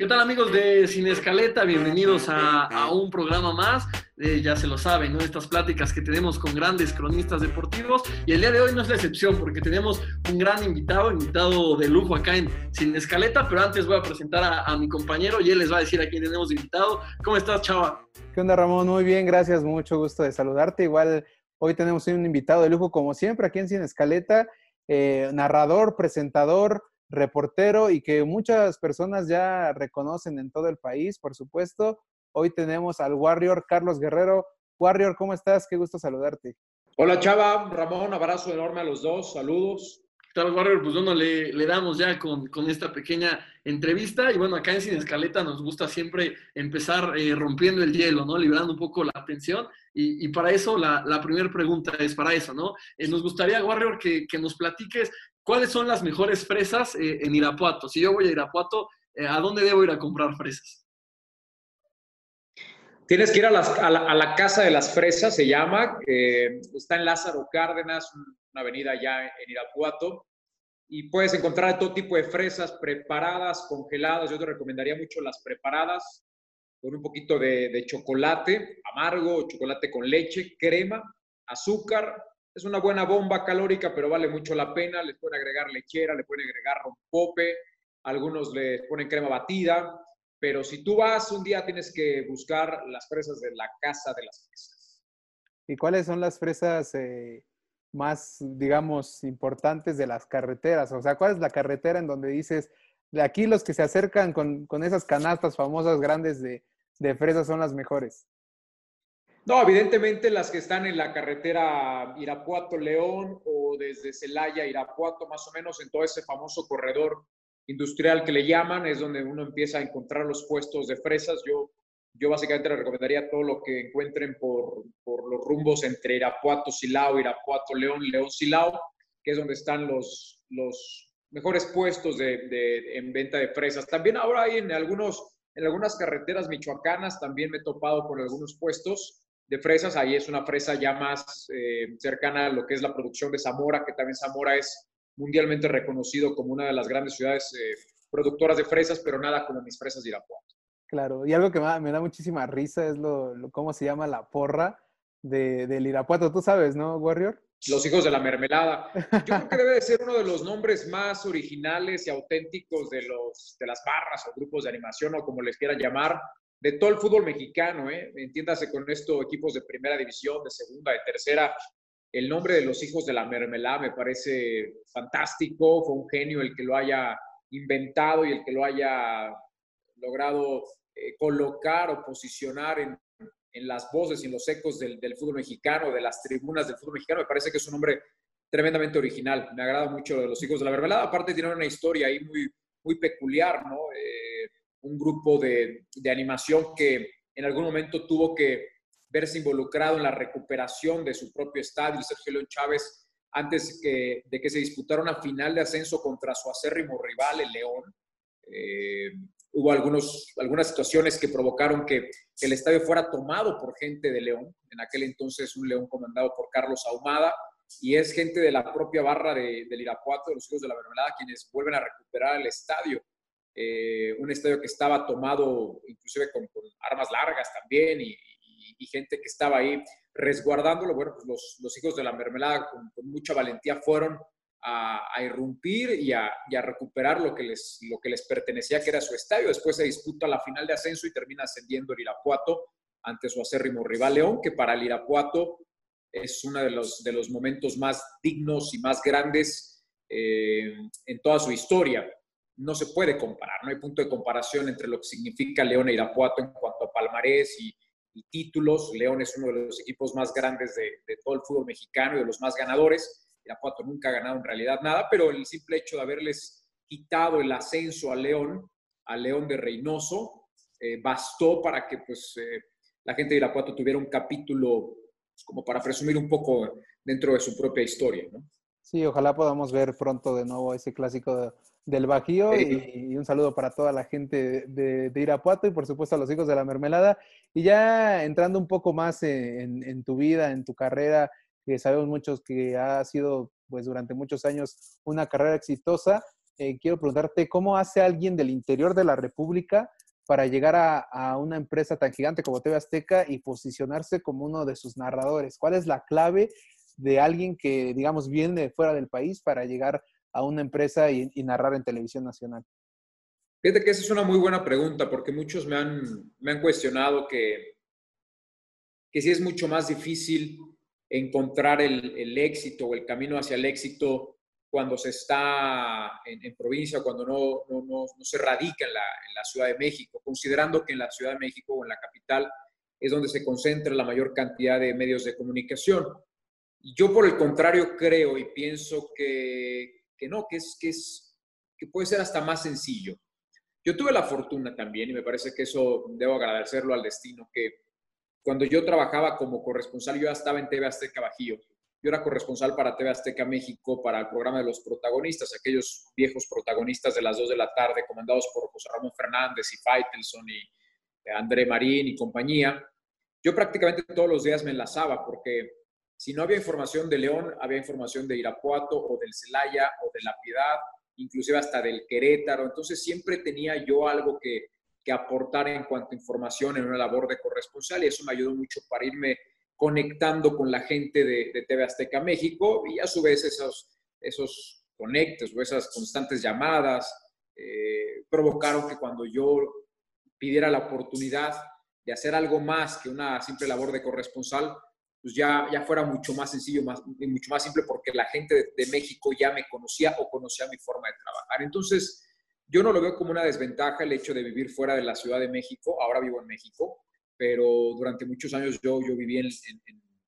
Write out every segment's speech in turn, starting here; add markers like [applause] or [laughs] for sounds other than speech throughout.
¿Qué tal amigos de Sin Escaleta? Bienvenidos a, un programa más. Eh, ya se lo saben, ¿no? Estas pláticas que tenemos con grandes cronistas deportivos. Y el día de hoy no es la excepción porque tenemos un gran invitado, invitado de lujo acá en Sin Escaleta. Pero antes voy a presentar a, mi compañero y él les va a decir a quién tenemos invitado. ¿Cómo estás, chava? ¿Qué onda, Ramón? Muy bien, gracias. Mucho gusto de saludarte. Igual hoy tenemos un invitado de lujo, como siempre, aquí en Sin Escaleta. Eh, narrador, presentador, reportero y que muchas personas ya reconocen en todo el país, por supuesto. Hoy tenemos al Warrior Carlos Guerrero. Warrior, ¿cómo estás? Qué gusto saludarte. Hola Chava, Ramón, abrazo enorme a los dos, saludos. ¿Qué tal, Warrior? Pues bueno, le, le damos ya con, con, esta pequeña entrevista. Y bueno, acá en Sin Escaleta nos gusta siempre empezar eh, rompiendo el hielo, ¿no? Liberando un poco la tensión. Y, y para eso, la, la primera pregunta es para eso, ¿no? Eh, nos gustaría, Warrior, que, que, nos platiques ¿Cuáles son las mejores fresas eh, en Irapuato? Si yo voy a Irapuato, eh, ¿a dónde debo ir a comprar fresas? Tienes que ir a, la, Casa de las Fresas, se llama, está en Lázaro Cárdenas, una avenida ya en Irapuato, y puedes encontrar todo tipo de fresas preparadas, congeladas. Yo te recomendaría mucho las preparadas, con un poquito de chocolate amargo, chocolate con leche, crema, azúcar, es una buena bomba calórica, pero vale mucho la pena. Les pueden agregar lechera, le pueden agregar rompope, algunos le ponen crema batida, pero si tú vas un día tienes que buscar las fresas de la casa de las fresas. ¿Y cuáles son las fresas eh, más, digamos, importantes de las carreteras? O sea, ¿cuál es la carretera en donde dices, de aquí los que se acercan con, con esas canastas famosas grandes de, de fresas son las mejores? No, evidentemente las que están en la carretera Irapuato-León o desde Celaya, Irapuato, más o menos en todo ese famoso corredor industrial que le llaman, es donde uno empieza a encontrar los puestos de fresas. Yo, yo básicamente le recomendaría todo lo que encuentren por, por los rumbos entre Irapuato-Silao, Irapuato-León, León-Silao, que es donde están los, los mejores puestos de, de, en venta de fresas. También ahora hay en, algunos, en algunas carreteras michoacanas, también me he topado con algunos puestos de fresas. Ahí es una fresa ya más eh, cercana a lo que es la producción de Zamora, que también Zamora es mundialmente reconocido como una de las grandes ciudades eh, productoras de fresas, pero nada como mis fresas de Irapuato. Claro, y algo que me da muchísima risa es lo, cómo se llama la porra de, del Irapuato. Tú sabes, ¿no, Warrior? Los hijos de la mermelada. [laughs] Yo creo que debe de ser uno de los nombres más originales y auténticos de, los, de las barras o grupos de animación o como les quieran llamar de todo el fútbol mexicano, ¿eh? entiéndase con esto, equipos de primera división, de segunda, de tercera. El nombre de los hijos de la mermelada me parece fantástico, fue un genio el que lo haya inventado y el que lo haya logrado eh, colocar o posicionar en, en, las voces y en los ecos del, fútbol mexicano, de las tribunas del fútbol mexicano. Me parece que es un nombre tremendamente original. Me agrada mucho de los hijos de la mermelada. Aparte tiene una historia ahí muy, muy peculiar, ¿no? Eh, un grupo de, animación que en algún momento tuvo que verse involucrado en la recuperación de su propio estadio, Sergio León Chávez, antes de que se disputara una final de ascenso contra su acérrimo rival, el León. Eh, hubo algunos, algunas situaciones que provocaron que, el estadio fuera tomado por gente de León, en aquel entonces un León comandado por Carlos Ahumada, y es gente de la propia barra de, del Irapuato, de los hijos de la Mermelada, quienes vuelven a recuperar el estadio. Eh, un estadio que estaba tomado inclusive con, armas largas también y, gente que estaba ahí resguardándolo. Bueno, pues los, hijos de la mermelada con, mucha valentía fueron a, irrumpir y a, recuperar lo que, les, lo que les pertenecía, que era su estadio. Después se disputa la final de ascenso y termina ascendiendo el Irapuato ante su acérrimo rival León, que para el Irapuato es uno de los, de los momentos más dignos y más grandes eh, en toda su historia no se puede comparar, no hay punto de comparación entre lo que significa León e Irapuato en cuanto a palmarés y, títulos. León es uno de los equipos más grandes de, todo el fútbol mexicano y de los más ganadores. Irapuato nunca ha ganado en realidad nada, pero el simple hecho de haberles quitado el ascenso a León, a León de Reynoso, eh, bastó para que pues, eh, la gente de Irapuato tuviera un capítulo pues, como para presumir un poco dentro de su propia historia. ¿no? Sí, ojalá podamos ver pronto de nuevo ese clásico de del Bajío y, un saludo para toda la gente de, Irapuato y por supuesto a los hijos de la mermelada. Y ya entrando un poco más en, tu vida, en tu carrera, que sabemos muchos que ha sido pues durante muchos años una carrera exitosa, eh, quiero preguntarte, ¿cómo hace alguien del interior de la República para llegar a, una empresa tan gigante como TV Azteca y posicionarse como uno de sus narradores? ¿Cuál es la clave de alguien que, digamos, viene fuera del país para llegar a una empresa y, narrar en televisión nacional? Fíjate que esa es una muy buena pregunta porque muchos me han, me han cuestionado que, que sí es mucho más difícil encontrar el, el éxito o el camino hacia el éxito cuando se está en, provincia, cuando no, no, no, se radica en la, en la, Ciudad de México, considerando que en la Ciudad de México o en la capital es donde se concentra la mayor cantidad de medios de comunicación. Yo, por el contrario, creo y pienso que, que no, que, es, que, es, que puede ser hasta más sencillo. Yo tuve la fortuna también, y me parece que eso debo agradecerlo al destino, que cuando yo trabajaba como corresponsal, yo ya estaba en TV Azteca Bajío, yo era corresponsal para TV Azteca México para el programa de los protagonistas, aquellos viejos protagonistas de las 2 de la tarde, comandados por José Ramón Fernández y Faitelson y eh, André Marín y compañía. Yo prácticamente todos los días me enlazaba porque si no había información de León, había información de Irapuato o del Celaya o de La Piedad, inclusive hasta del Querétaro. Entonces siempre tenía yo algo que, que aportar en cuanto a información en una labor de corresponsal y eso me ayudó mucho para irme conectando con la gente de, TV Azteca México y a su vez esos, esos conectes o esas constantes llamadas eh, provocaron que cuando yo pidiera la oportunidad de hacer algo más que una simple labor de corresponsal, pues ya, ya fuera mucho más sencillo, más, mucho más simple porque la gente de, de México ya me conocía o conocía mi forma de trabajar. Entonces, yo no lo veo como una desventaja el hecho de vivir fuera de la Ciudad de México, ahora vivo en México, pero durante muchos años yo, yo viví en,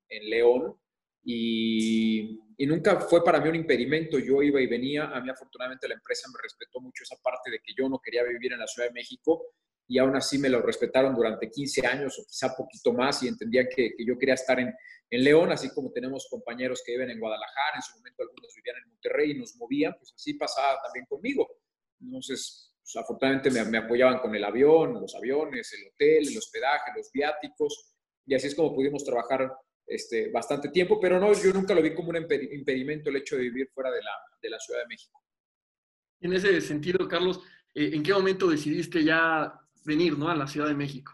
en, León y, y, nunca fue para mí un impedimento. Yo iba y venía. A mí afortunadamente la empresa me respetó mucho esa parte de que yo no quería vivir en la Ciudad de México y aún así me lo respetaron durante 15 años o quizá poquito más y entendían que, que yo quería estar en, en, León, así como tenemos compañeros que viven en Guadalajara, en su momento algunos vivían en Monterrey y nos movían, pues así pasaba también conmigo. Entonces, pues, afortunadamente me, apoyaban con el avión, los aviones, el hotel, el hospedaje, los viáticos, y así es como pudimos trabajar este, bastante tiempo, pero no, yo nunca lo vi como un impedimento el hecho de vivir fuera de la, de la Ciudad de México. En ese sentido, Carlos, eh, ¿en qué momento decidiste ya venir ¿no? a la Ciudad de México?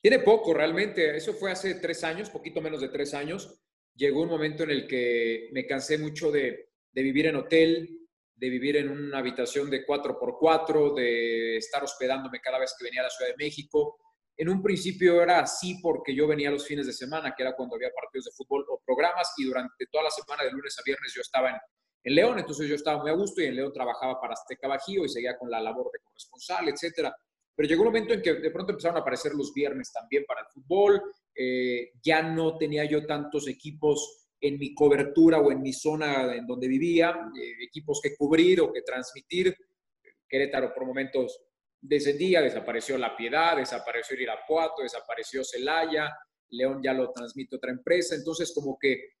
Tiene poco, realmente. Eso fue hace tres años, poquito menos de tres años. Llegó un momento en el que me cansé mucho de, vivir en hotel, de vivir en una habitación de 4x4, de estar hospedándome cada vez que venía a la Ciudad de México. En un principio era así porque yo venía los fines de semana, que era cuando había partidos de fútbol o programas, y durante toda la semana, de lunes a viernes, yo estaba en, en León, entonces yo estaba muy a gusto y en León trabajaba para Azteca Bajío y seguía con la labor de corresponsal, etcétera. Pero llegó un momento en que de pronto empezaron a aparecer los viernes también para el fútbol, eh, ya no tenía yo tantos equipos en mi cobertura o en mi zona en donde vivía, eh, equipos que cubrir o que transmitir. Querétaro por momentos descendía, desapareció La Piedad, desapareció Irapuato, desapareció Celaya, León ya lo transmite otra empresa, entonces como que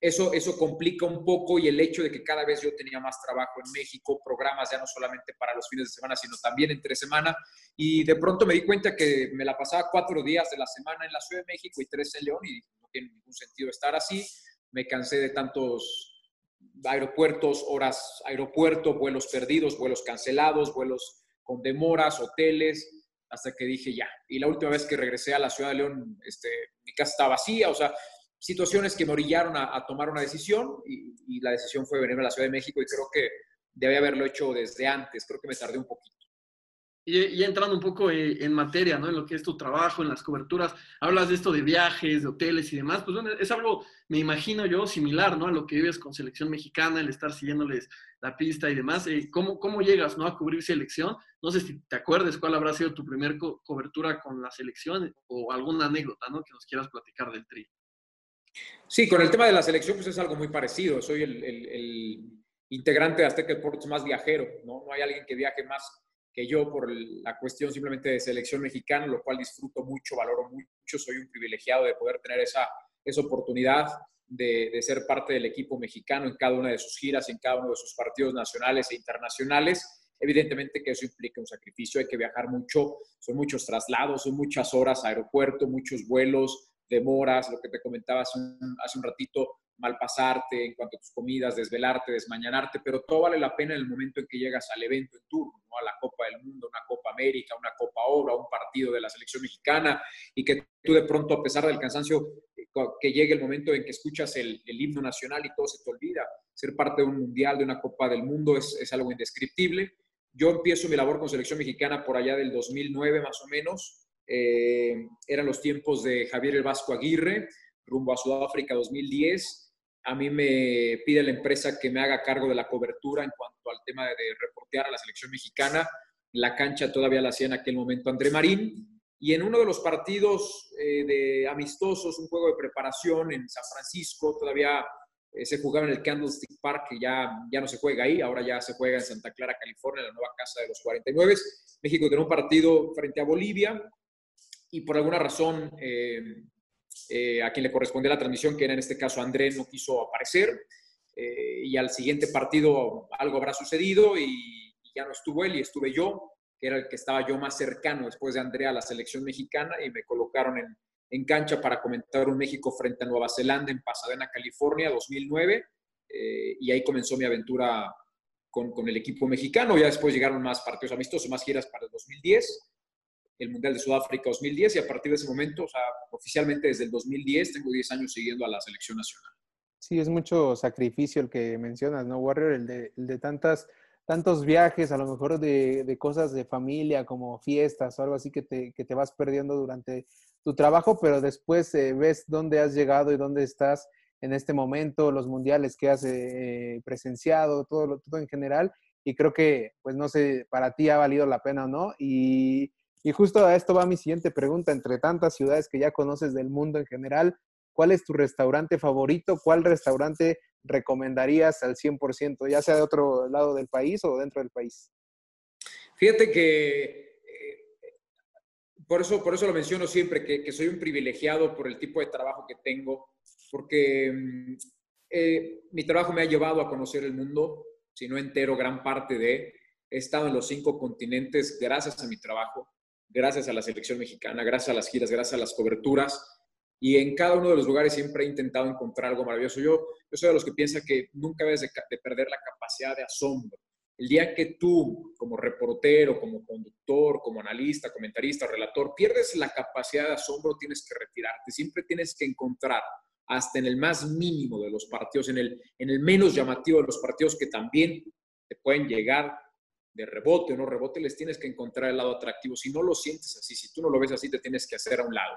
eso, eso complica un poco y el hecho de que cada vez yo tenía más trabajo en México, programas ya no solamente para los fines de semana, sino también entre semana, y de pronto me di cuenta que me la pasaba cuatro días de la semana en la Ciudad de México y tres en León y no tiene ningún sentido estar así me cansé de tantos aeropuertos, horas aeropuerto, vuelos perdidos, vuelos cancelados, vuelos con demoras, hoteles, hasta que dije ya. Y la última vez que regresé a la ciudad de León, este, mi casa estaba vacía, o sea, situaciones que me orillaron a, tomar una decisión y, y, la decisión fue venir a la Ciudad de México y creo que debía haberlo hecho desde antes, creo que me tardé un poquito. Y, entrando un poco eh, en materia, ¿no? En lo que es tu trabajo, en las coberturas, hablas de esto de viajes, de hoteles y demás, pues bueno, es algo, me imagino yo, similar, ¿no? A lo que vives con selección mexicana, el estar siguiéndoles la pista y demás. Eh, ¿cómo, ¿Cómo llegas, ¿no? A cubrir selección. No sé si te acuerdes cuál habrá sido tu primer cobertura con la selección o alguna anécdota, ¿no? Que nos quieras platicar del tri. Sí, con el tema de la selección, pues es algo muy parecido. Soy el, el, el integrante de Azteca Deportes más viajero, ¿no? No hay alguien que viaje más que yo por la cuestión simplemente de selección mexicana, lo cual disfruto mucho, valoro mucho, soy un privilegiado de poder tener esa, esa oportunidad de, de, ser parte del equipo mexicano en cada una de sus giras, en cada uno de sus partidos nacionales e internacionales. Evidentemente que eso implica un sacrificio, hay que viajar mucho, son muchos traslados, son muchas horas a aeropuerto, muchos vuelos, demoras, lo que te comentaba hace un, hace un ratito, malpasarte en cuanto a tus comidas, desvelarte, desmañanarte, pero todo vale la pena en el momento en que llegas al evento en turno, ¿no? a la Copa del Mundo, una Copa América, una Copa Oro, un partido de la selección mexicana, y que tú de pronto, a pesar del cansancio, que llegue el momento en que escuchas el, himno nacional y todo se te olvida. Ser parte de un mundial, de una Copa del Mundo, es, es algo indescriptible. Yo empiezo mi labor con selección mexicana por allá del 2009 más o menos. Eh, eran los tiempos de Javier el Vasco Aguirre, rumbo a Sudáfrica 2010 a mí me pide la empresa que me haga cargo de la cobertura en cuanto al tema de, reportear a la selección mexicana. La cancha todavía la hacía en aquel momento André Marín. Y en uno de los partidos eh, de amistosos, un juego de preparación en San Francisco, todavía eh, se jugaba en el Candlestick Park, que ya, ya no se juega ahí, ahora ya se juega en Santa Clara, California, la nueva casa de los 49. México tiene un partido frente a Bolivia y por alguna razón eh, eh, a quien le correspondió la transmisión, que era en este caso André, no quiso aparecer. Eh, y al siguiente partido algo habrá sucedido y, ya no estuvo él y estuve yo, que era el que estaba yo más cercano después de André a la selección mexicana y me colocaron en, en cancha para comentar un México frente a Nueva Zelanda en Pasadena, California, 2009. Eh, y ahí comenzó mi aventura con, con, el equipo mexicano. Ya después llegaron más partidos amistosos, más giras para el 2010 el Mundial de Sudáfrica 2010 y a partir de ese momento, o sea, oficialmente desde el 2010, tengo 10 años siguiendo a la selección nacional. Sí, es mucho sacrificio el que mencionas, ¿no, Warrior? El de, el de tantas, tantos viajes, a lo mejor de, de, cosas de familia, como fiestas o algo así que te, que te vas perdiendo durante tu trabajo, pero después eh, ves dónde has llegado y dónde estás en este momento, los mundiales que has eh, presenciado, todo, todo en general. Y creo que, pues no sé, para ti ha valido la pena o no. Y y justo a esto va mi siguiente pregunta. Entre tantas ciudades que ya conoces del mundo en general, ¿cuál es tu restaurante favorito? ¿Cuál restaurante recomendarías al 100%, ya sea de otro lado del país o dentro del país? Fíjate que eh, por, eso, por eso lo menciono siempre, que, soy un privilegiado por el tipo de trabajo que tengo, porque mm, eh, mi trabajo me ha llevado a conocer el mundo, si no entero, gran parte de. He estado en los cinco continentes gracias a mi trabajo gracias a la selección mexicana, gracias a las giras, gracias a las coberturas. Y en cada uno de los lugares siempre he intentado encontrar algo maravilloso. Yo, yo soy de los que piensa que nunca debes de, perder la capacidad de asombro. El día que tú, como reportero, como conductor, como analista, comentarista, relator, pierdes la capacidad de asombro, tienes que retirarte. Siempre tienes que encontrar, hasta en el más mínimo de los partidos, en el, en el menos llamativo de los partidos que también te pueden llegar de rebote o no rebote, les tienes que encontrar el lado atractivo. Si no lo sientes así, si tú no lo ves así, te tienes que hacer a un lado.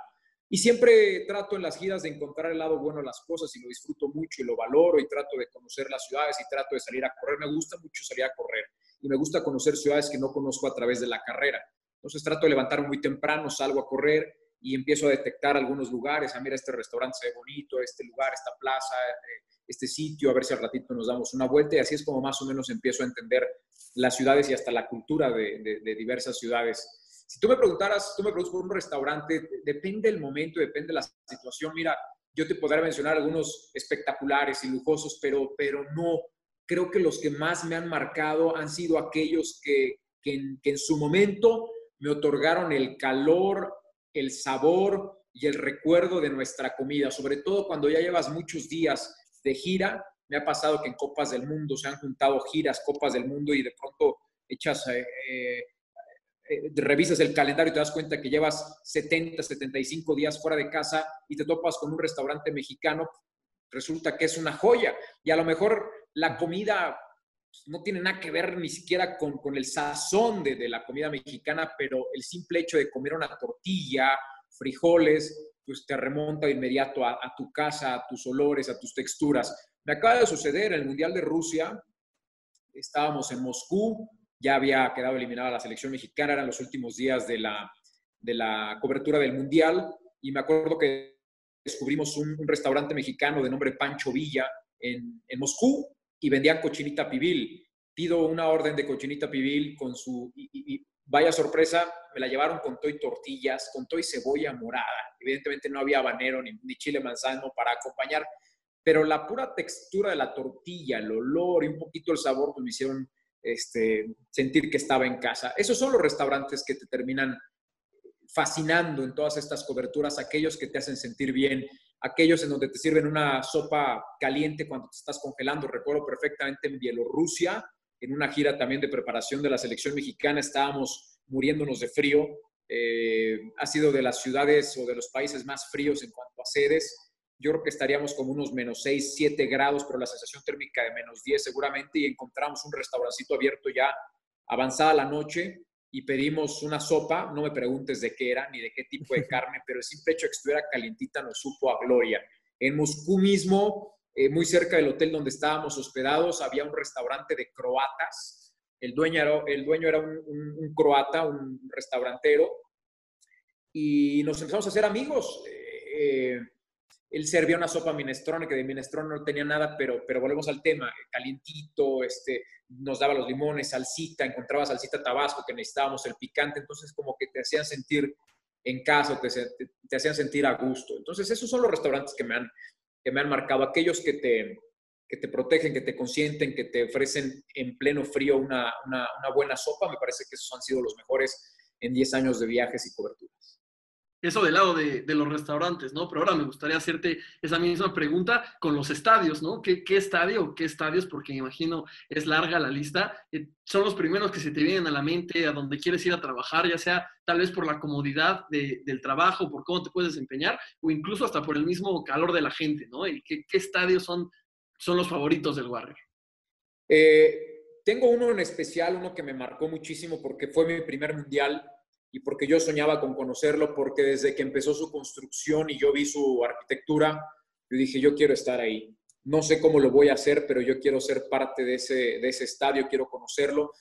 Y siempre trato en las giras de encontrar el lado bueno de las cosas y lo disfruto mucho y lo valoro y trato de conocer las ciudades y trato de salir a correr. Me gusta mucho salir a correr y me gusta conocer ciudades que no conozco a través de la carrera. Entonces trato de levantarme muy temprano, salgo a correr y empiezo a detectar algunos lugares. Ah, mira, este restaurante se ve bonito, este lugar, esta plaza, eh, este sitio, a ver si al ratito nos damos una vuelta y así es como más o menos empiezo a entender las ciudades y hasta la cultura de, diversas ciudades. Si tú me preguntaras, tú me preguntas por un restaurante, depende del momento, depende de la situación. Mira, yo te podría mencionar algunos espectaculares y lujosos, pero, pero no. Creo que los que más me han marcado han sido aquellos que, que en su momento me otorgaron el calor, el sabor y el recuerdo de nuestra comida, sobre todo cuando ya llevas muchos días de gira. Me ha pasado que en Copas del Mundo se han juntado giras, Copas del Mundo, y de pronto echas, eh, eh, eh, revisas el calendario y te das cuenta que llevas 70, 75 días fuera de casa y te topas con un restaurante mexicano, resulta que es una joya. Y a lo mejor la comida no tiene nada que ver ni siquiera con, con el sazón de, de, la comida mexicana, pero el simple hecho de comer una tortilla, frijoles, pues te remonta de inmediato a, tu casa, a tus olores, a tus texturas. Me acaba de suceder en el Mundial de Rusia, estábamos en Moscú, ya había quedado eliminada la selección mexicana, eran los últimos días de la, de la cobertura del Mundial, y me acuerdo que descubrimos un, restaurante mexicano de nombre Pancho Villa en, en Moscú y vendían cochinita pibil. Pido una orden de cochinita pibil con su... Y, vaya sorpresa, me la llevaron con toy tortillas, con toy cebolla morada Evidentemente no había habanero ni, chile manzano para acompañar, pero la pura textura de la tortilla, el olor y un poquito el sabor pues me hicieron este, sentir que estaba en casa. Esos son los restaurantes que te terminan fascinando en todas estas coberturas, aquellos que te hacen sentir bien. Aquellos en donde te sirven una sopa caliente cuando te estás congelando. Recuerdo perfectamente en Bielorrusia, en una gira también de preparación de la selección mexicana, estábamos muriéndonos de frío. Eh, ha sido de las ciudades o de los países más fríos en cuanto a sedes. Yo creo que estaríamos como unos menos 6, 7 grados, pero la sensación térmica de menos 10 seguramente, y encontramos un restaurancito abierto ya avanzada la noche y pedimos una sopa, no me preguntes de qué era ni de qué tipo de [laughs] carne, pero el simple hecho de que estuviera calientita nos supo a gloria. En Moscú mismo, eh, muy cerca del hotel donde estábamos hospedados, había un restaurante de croatas. El dueño era, el dueño era un, croata, un restaurantero, y nos empezamos a hacer amigos. Eh, eh, él servía una sopa minestrone, que de minestrone no tenía nada, pero, pero volvemos al tema, calientito, este, nos daba los limones, salsita, encontraba salsita tabasco que necesitábamos, el picante, entonces como que te hacían sentir en casa, te, te, hacían sentir a gusto. Entonces esos son los restaurantes que me han, que me han marcado, aquellos que te, que te protegen, que te consienten, que te ofrecen en pleno frío una, una, una buena sopa, me parece que esos han sido los mejores en 10 años de viajes y coberturas eso del lado de, los restaurantes, ¿no? Pero ahora me gustaría hacerte esa misma pregunta con los estadios, ¿no? ¿Qué, estadio o qué estadios? Porque me imagino es larga la lista. Eh, son los primeros que se te vienen a la mente, a donde quieres ir a trabajar, ya sea tal vez por la comodidad del trabajo, por cómo te puedes desempeñar, o incluso hasta por el mismo calor de la gente, ¿no? ¿Qué, qué estadios son, son los favoritos del Warrior? Eh, tengo uno en especial, uno que me marcó muchísimo porque fue mi primer mundial y porque yo soñaba con conocerlo, porque desde que empezó su construcción y yo vi su arquitectura, yo dije, yo quiero estar ahí. No sé cómo lo voy a hacer, pero yo quiero ser parte de ese, de ese estadio, quiero conocerlo.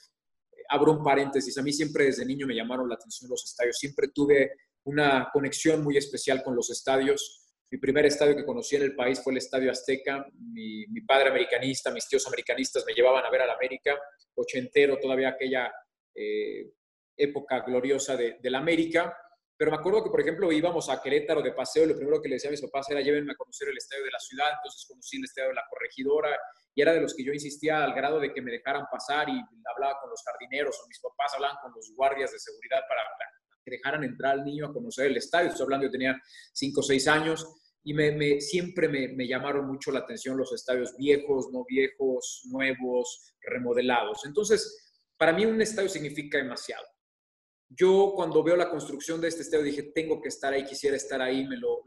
Abro un paréntesis, a mí siempre desde niño me llamaron la atención los estadios, siempre tuve una conexión muy especial con los estadios. Mi primer estadio que conocí en el país fue el Estadio Azteca. Mi, mi padre americanista, mis tíos americanistas me llevaban a ver al América, ochentero, todavía aquella eh, época gloriosa de, la América. Pero me acuerdo que, por ejemplo, íbamos a Querétaro de paseo y lo primero que le decía a mis papás era llévenme a conocer el estadio de la ciudad. Entonces conocí el estadio de la corregidora y era de los que yo insistía al grado de que me dejaran pasar y hablaba con los jardineros o mis papás hablaban con los guardias de seguridad para, que dejaran entrar al niño a conocer el estadio. Estoy hablando, yo tenía 5 o 6 años y me, siempre me, me, llamaron mucho la atención los estadios viejos, no viejos, nuevos, remodelados. Entonces, para mí un estadio significa demasiado. Yo cuando veo la construcción de este estadio dije, tengo que estar ahí, quisiera estar ahí, me lo,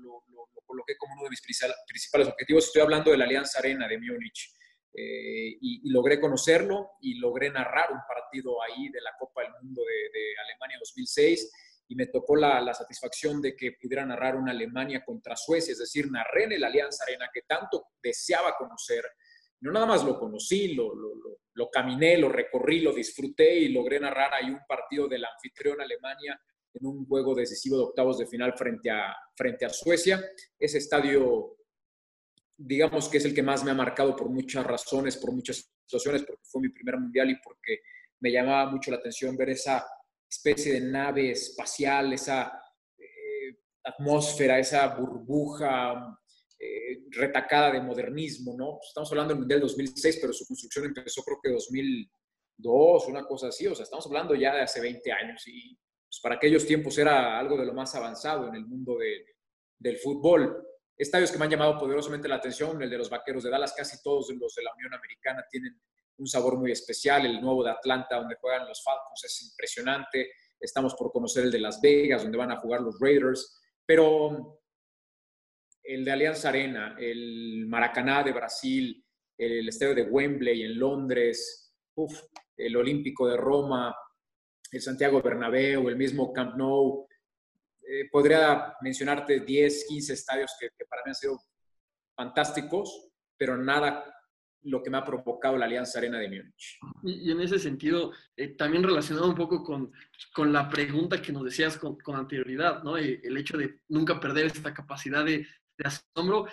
coloqué como uno de mis principales objetivos. Estoy hablando de la Alianza Arena de Múnich. Eh, y, logré conocerlo y logré narrar un partido ahí de la Copa del Mundo de, Alemania 2006 y me tocó la, satisfacción de que pudiera narrar una Alemania contra Suecia, es decir, narré en la Alianza Arena que tanto deseaba conocer. No nada más lo conocí, lo, lo caminé, lo recorrí, lo disfruté y logré narrar ahí un partido del anfitrión Alemania en un juego decisivo de octavos de final frente a, frente a Suecia. Ese estadio, digamos que es el que más me ha marcado por muchas razones, por muchas situaciones, porque fue mi primer mundial y porque me llamaba mucho la atención ver esa especie de nave espacial, esa eh, atmósfera, esa burbuja eh, retacada de modernismo, ¿no? Estamos hablando del Mundial 2006, pero su construcción empezó creo que 2002, una cosa así, o sea, estamos hablando ya de hace 20 años y pues, para aquellos tiempos era algo de lo más avanzado en el mundo del fútbol. Estadios que me han llamado poderosamente la atención, el de los Vaqueros de Dallas, casi todos los de la Unión Americana tienen un sabor muy especial, el nuevo de Atlanta, donde juegan los Falcons, es impresionante, estamos por conocer el de Las Vegas, donde van a jugar los Raiders, pero el de Alianza Arena, el Maracaná de Brasil, el estadio de Wembley en Londres, el Olímpico de Roma, el Santiago Bernabéu, el mismo Camp Nou. Eh, podría mencionarte 10, 15 estadios que, para mí han sido fantásticos, pero nada lo que me ha provocado la Alianza Arena de Múnich. Y, en ese sentido, eh, también relacionado un poco con, con, la pregunta que nos decías con, con anterioridad, ¿no? Eh, el hecho de nunca perder esta capacidad de, de asombro,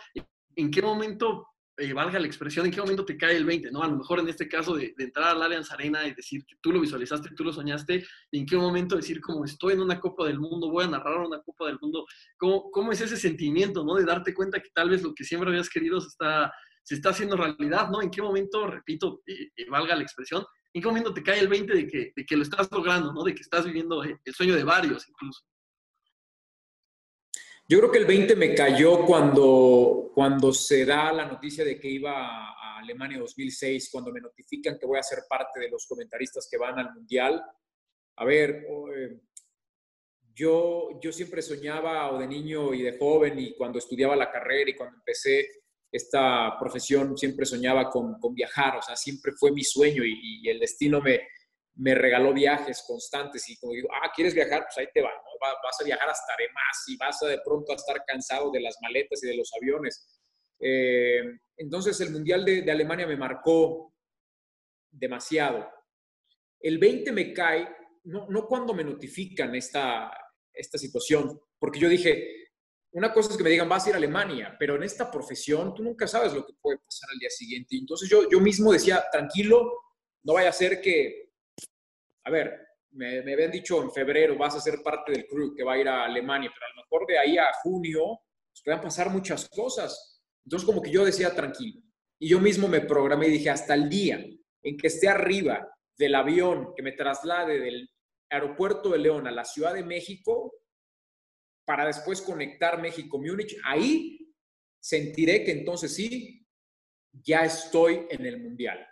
¿en qué momento, eh, valga la expresión, en qué momento te cae el 20? ¿no? A lo mejor en este caso de, entrar al Allianz Arena y decir que tú lo visualizaste, tú lo soñaste, ¿en qué momento decir como estoy en una Copa del Mundo, voy a narrar una Copa del Mundo? ¿Cómo, cómo es ese sentimiento, ¿no? De darte cuenta que tal vez lo que siempre habías querido se está, se está haciendo realidad, ¿no? ¿En qué momento, repito, eh, eh, valga la expresión, ¿en qué momento te cae el 20 de que, de que lo estás logrando, ¿no? De que estás viviendo el sueño de varios incluso. Yo creo que el 20 me cayó cuando, cuando se da la noticia de que iba a Alemania 2006, cuando me notifican que voy a ser parte de los comentaristas que van al Mundial. A ver, eh, yo, yo siempre soñaba, o de niño y de joven, y cuando estudiaba la carrera y cuando empecé esta profesión, siempre soñaba con, con viajar, o sea, siempre fue mi sueño y, y el destino me, me regaló viajes constantes y como digo, ah, ¿quieres viajar? Pues ahí te va, ¿no? vas a viajar hasta de más y vas a de pronto a estar cansado de las maletas y de los aviones. Eh, entonces el Mundial de, Alemania me marcó demasiado. El 20 me cae, no, no cuando me notifican esta, esta situación, porque yo dije, una cosa es que me digan, vas a ir a Alemania, pero en esta profesión tú nunca sabes lo que puede pasar al día siguiente. Entonces yo, yo mismo decía, tranquilo, no vaya a ser que a ver, me, habían dicho en febrero vas a ser parte del crew que va a ir a Alemania, pero a lo mejor de ahí a junio pues, puedan pasar muchas cosas. Entonces como que yo decía tranquilo. Y yo mismo me programé y dije, hasta el día en que esté arriba del avión que me traslade del aeropuerto de León a la Ciudad de México, para después conectar México-Múnich, ahí sentiré que entonces sí, ya estoy en el Mundial.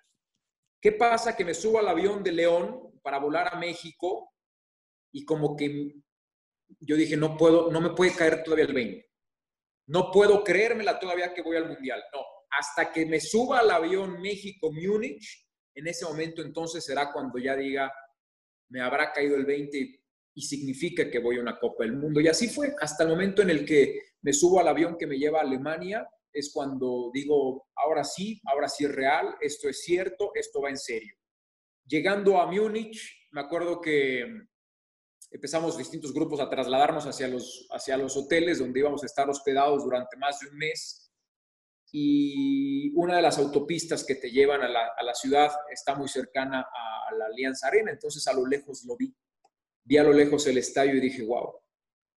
¿Qué pasa? Que me subo al avión de León para volar a México y como que yo dije, no puedo, no me puede caer todavía el 20. No puedo creérmela todavía que voy al Mundial. No, hasta que me suba al avión México-Múnich, en ese momento entonces será cuando ya diga, me habrá caído el 20 y significa que voy a una Copa del Mundo. Y así fue, hasta el momento en el que me subo al avión que me lleva a Alemania, es cuando digo, ahora sí, ahora sí es real, esto es cierto, esto va en serio. Llegando a Múnich, me acuerdo que empezamos distintos grupos a trasladarnos hacia los, hacia los hoteles donde íbamos a estar hospedados durante más de un mes. Y una de las autopistas que te llevan a la, a la ciudad está muy cercana a la Alianza Arena, entonces a lo lejos lo vi. Vi a lo lejos el estadio y dije, wow,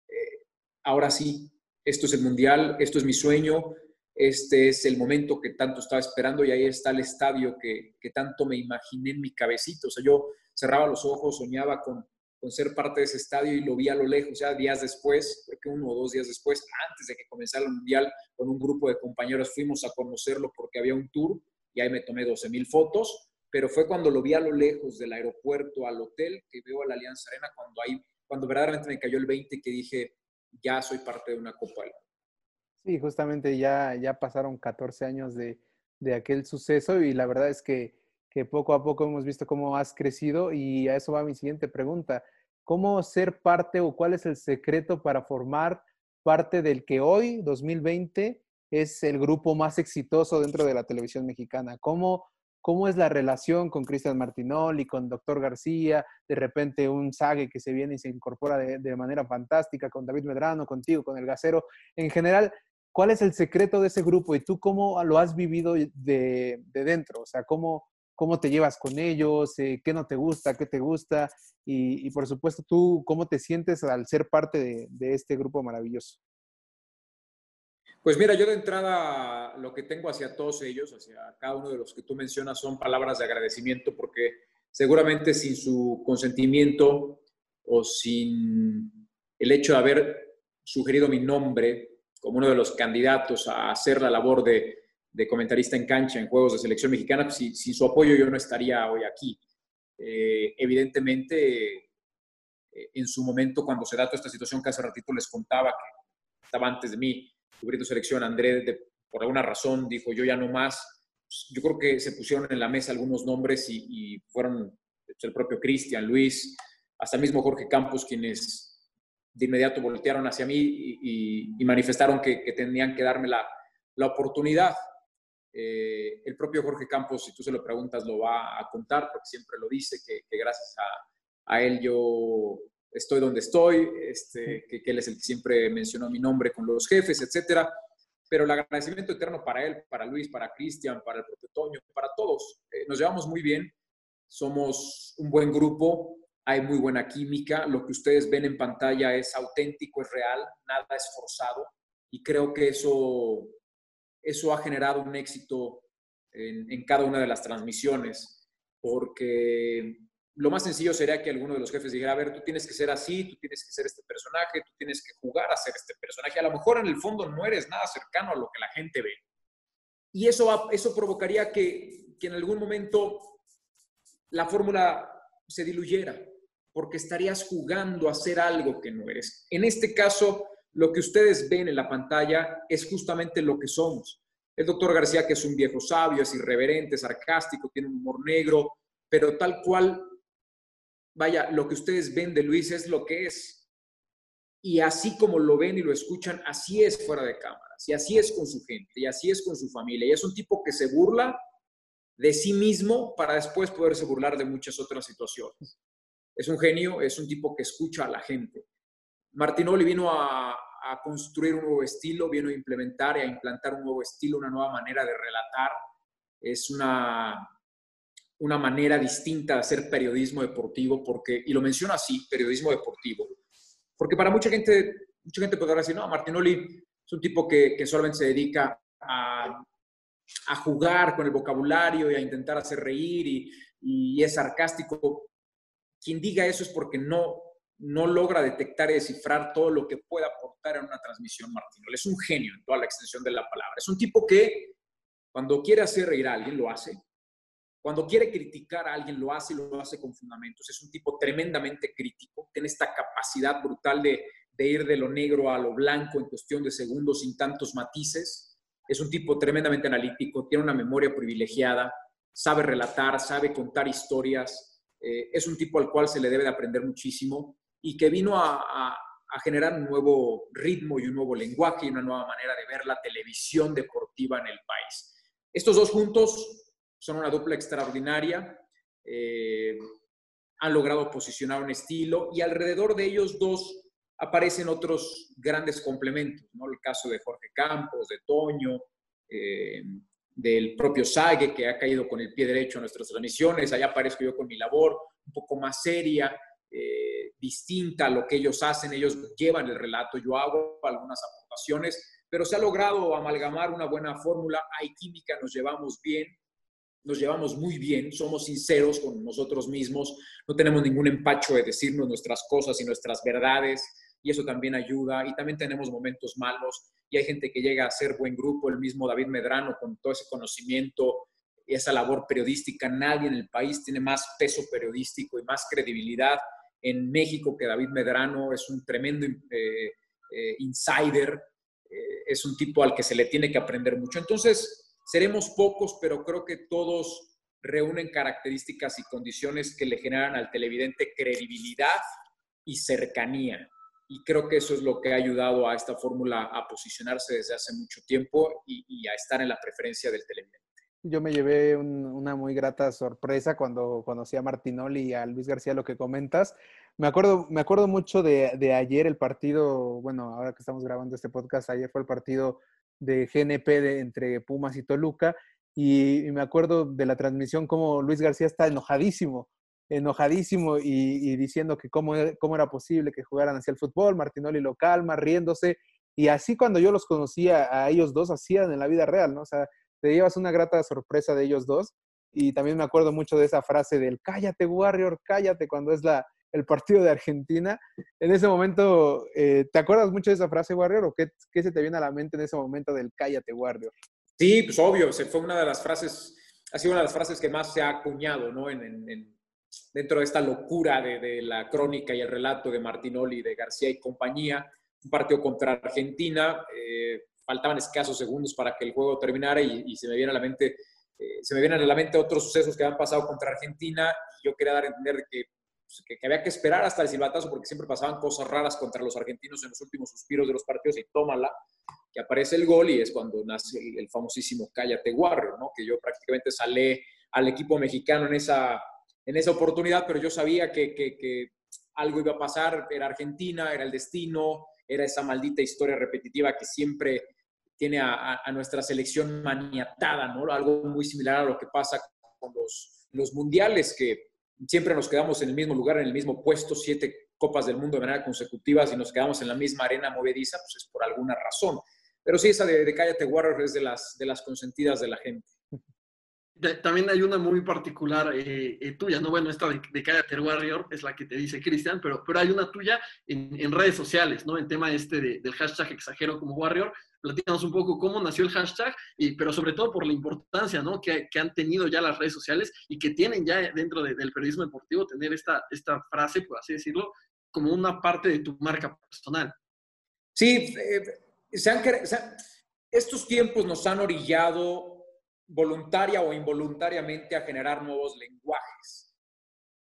eh, ahora sí, esto es el mundial, esto es mi sueño, este es el momento que tanto estaba esperando y ahí está el estadio que, tanto me imaginé en mi cabecito. O sea, yo cerraba los ojos, soñaba con, con ser parte de ese estadio y lo vi a lo lejos, ya días después, creo que uno o dos días después, antes de que comenzara el Mundial, con un grupo de compañeros fuimos a conocerlo porque había un tour y ahí me tomé 12 mil fotos, pero fue cuando lo vi a lo lejos del aeropuerto al hotel que veo a la Alianza Arena, cuando, ahí, cuando verdaderamente me cayó el 20 que dije, ya soy parte de una Copa del Sí, justamente ya, ya pasaron 14 años de, aquel suceso y la verdad es que, poco a poco hemos visto cómo has crecido y a eso va mi siguiente pregunta. ¿Cómo ser parte o cuál es el secreto para formar parte del que hoy, 2020, es el grupo más exitoso dentro de la televisión mexicana? ¿Cómo, cómo es la relación con Cristian Martinoli, con Doctor García, de repente un Sague que se viene y se incorpora de, de, manera fantástica, con David Medrano, contigo, con el Gacero. En general, ¿Cuál es el secreto de ese grupo y tú cómo lo has vivido de, dentro? O sea, ¿cómo, ¿cómo te llevas con ellos? Eh, ¿Qué no te gusta? ¿Qué te gusta? Y, por supuesto, tú, ¿cómo te sientes al ser parte de, este grupo maravilloso? Pues mira, yo de entrada lo que tengo hacia todos ellos, hacia cada uno de los que tú mencionas, son palabras de agradecimiento porque seguramente sin su consentimiento o sin el hecho de haber sugerido mi nombre como uno de los candidatos a hacer la labor de, comentarista en cancha en Juegos de Selección Mexicana, pues, sin, su apoyo yo no estaría hoy aquí. Eh, evidentemente, eh, en su momento, cuando se da esta situación que hace ratito les contaba, que estaba antes de mí, cubriendo selección, André, por alguna razón, dijo yo ya no más. Pues, yo creo que se pusieron en la mesa algunos nombres y, y fueron el propio Cristian, Luis, hasta mismo Jorge Campos, quienes de inmediato voltearon hacia mí y, manifestaron que, tenían que darme la, la oportunidad. Eh, el propio Jorge Campos, si tú se lo preguntas, lo va a contar, porque siempre lo dice, que, gracias a, a, él yo estoy donde estoy, este, que, él es el que siempre mencionó mi nombre con los jefes, etcétera. Pero el agradecimiento eterno para él, para Luis, para Cristian, para el propio Toño, para todos. Eh, nos llevamos muy bien, somos un buen grupo, hay muy buena química, lo que ustedes ven en pantalla es auténtico, es real, nada es forzado y creo que eso, eso ha generado un éxito en, cada una de las transmisiones porque lo más sencillo sería que alguno de los jefes dijera, a ver, tú tienes que ser así, tú tienes que ser este personaje, tú tienes que jugar a ser este personaje. A lo mejor en el fondo no eres nada cercano a lo que la gente ve. Y eso, eso provocaría que, que en algún momento la fórmula se diluyera, porque estarías jugando a hacer algo que no eres. En este caso, lo que ustedes ven en la pantalla es justamente lo que somos. El doctor García, que es un viejo sabio, es irreverente, sarcástico, tiene un humor negro, pero tal cual, vaya, lo que ustedes ven de Luis es lo que es. Y así como lo ven y lo escuchan, así es fuera de cámaras, y así es con su gente, y así es con su familia. Y es un tipo que se burla de sí mismo para después poderse burlar de muchas otras situaciones. Es un genio, es un tipo que escucha a la gente. Martinoli vino a, construir un nuevo estilo, vino a implementar y a implantar un nuevo estilo, una nueva manera de relatar. Es una, una manera distinta de hacer periodismo deportivo, porque, y lo menciono así, periodismo deportivo, porque para mucha gente, mucha gente podrá decir, no, Martinoli es un tipo que, que solamente se dedica a a jugar con el vocabulario y a intentar hacer reír y, es sarcástico. Quien diga eso es porque no, no logra detectar y descifrar todo lo que puede aportar en una transmisión Martín. Es un genio en toda la extensión de la palabra. Es un tipo que cuando quiere hacer reír a alguien lo hace. Cuando quiere criticar a alguien lo hace y lo hace con fundamentos. Es un tipo tremendamente crítico. Tiene esta capacidad brutal de, de ir de lo negro a lo blanco en cuestión de segundos sin tantos matices es un tipo tremendamente analítico, tiene una memoria privilegiada, sabe relatar, sabe contar historias, eh, es un tipo al cual se le debe de aprender muchísimo y que vino a, generar un nuevo ritmo y un nuevo lenguaje y una nueva manera de ver la televisión deportiva en el país. Estos dos juntos son una dupla extraordinaria, eh, han logrado posicionar un estilo y alrededor de ellos dos aparecen otros grandes complementos, ¿no? El caso de Jorge Campos, de Toño, eh, del propio Sague, que ha caído con el pie derecho a nuestras transmisiones. Allá aparezco yo con mi labor un poco más seria, eh, distinta a lo que ellos hacen. Ellos llevan el relato, yo hago algunas aportaciones, pero se ha logrado amalgamar una buena fórmula. Hay química, nos llevamos bien, nos llevamos muy bien, somos sinceros con nosotros mismos, no tenemos ningún empacho de decirnos nuestras cosas y nuestras verdades y eso también ayuda. Y también tenemos momentos malos y hay gente que llega a ser buen grupo, el mismo David Medrano con todo ese conocimiento y esa labor periodística. Nadie en el país tiene más peso periodístico y más credibilidad en México que David Medrano. Es un tremendo eh, eh, insider, eh, es un tipo al que se le tiene que aprender mucho. Entonces, seremos pocos, pero creo que todos reúnen características y condiciones que le generan al televidente credibilidad y cercanía y creo que eso es lo que ha ayudado a esta fórmula a posicionarse desde hace mucho tiempo y, a estar en la preferencia del televidente. Yo me llevé una muy grata sorpresa cuando conocí a Martinoli y a Luis García, lo que comentas. Me acuerdo, me acuerdo mucho de, de ayer el partido, bueno, ahora que estamos grabando este podcast, ayer fue el partido de GNP de, entre Pumas y Toluca, y, y, me acuerdo de la transmisión como Luis García está enojadísimo enojadísimo y, diciendo que cómo, e, cómo, era posible que jugaran hacia el fútbol, Martinoli lo calma, riéndose, y así cuando yo los conocía a ellos dos, hacían en la vida real, ¿no? O sea, te llevas una grata sorpresa de ellos dos, y también me acuerdo mucho de esa frase del cállate, Warrior, cállate, cuando es la, el partido de Argentina. En ese momento, eh, ¿te acuerdas mucho de esa frase, Warrior, o qué, qué, se te viene a la mente en ese momento del cállate, Warrior? Sí, pues obvio, se fue una de las frases, ha sido una de las frases que más se ha acuñado, ¿no? en, dentro de esta locura de, la crónica y el relato de Martinoli, de García y compañía, un partido contra Argentina, eh, faltaban escasos segundos para que el juego terminara y, se me viene a la mente eh, se me vienen a la mente otros sucesos que han pasado contra Argentina y yo quería dar a entender pues, que, que, había que esperar hasta el silbatazo porque siempre pasaban cosas raras contra los argentinos en los últimos suspiros de los partidos y tómala, que aparece el gol y es cuando nace el, famosísimo Cállate Warrior, ¿no? que yo prácticamente salé al equipo mexicano en esa en esa oportunidad, pero yo sabía que, algo iba a pasar, era Argentina, era el destino, era esa maldita historia repetitiva que siempre tiene a, nuestra selección maniatada, ¿no? Algo muy similar a lo que pasa con los, mundiales, que siempre nos quedamos en el mismo lugar, en el mismo puesto, siete copas del mundo de manera consecutiva, si nos quedamos en la misma arena movediza, pues es por alguna razón. Pero sí, esa de, de Cállate Warriors es de las consentidas de la gente. También hay una muy particular eh, eh, tuya, ¿no? Bueno, esta de, de Warrior es la que te dice Cristian, pero, pero hay una tuya en, redes sociales, ¿no? En tema este del hashtag exagero como Warrior. Platícanos un poco cómo nació el hashtag, y, pero sobre todo por la importancia, ¿no? Que, han tenido ya las redes sociales y que tienen ya dentro del periodismo deportivo tener esta, esta frase, por así decirlo, como una parte de tu marca personal. Sí, eh, se han, estos tiempos nos han orillado voluntaria o involuntariamente a generar nuevos lenguajes.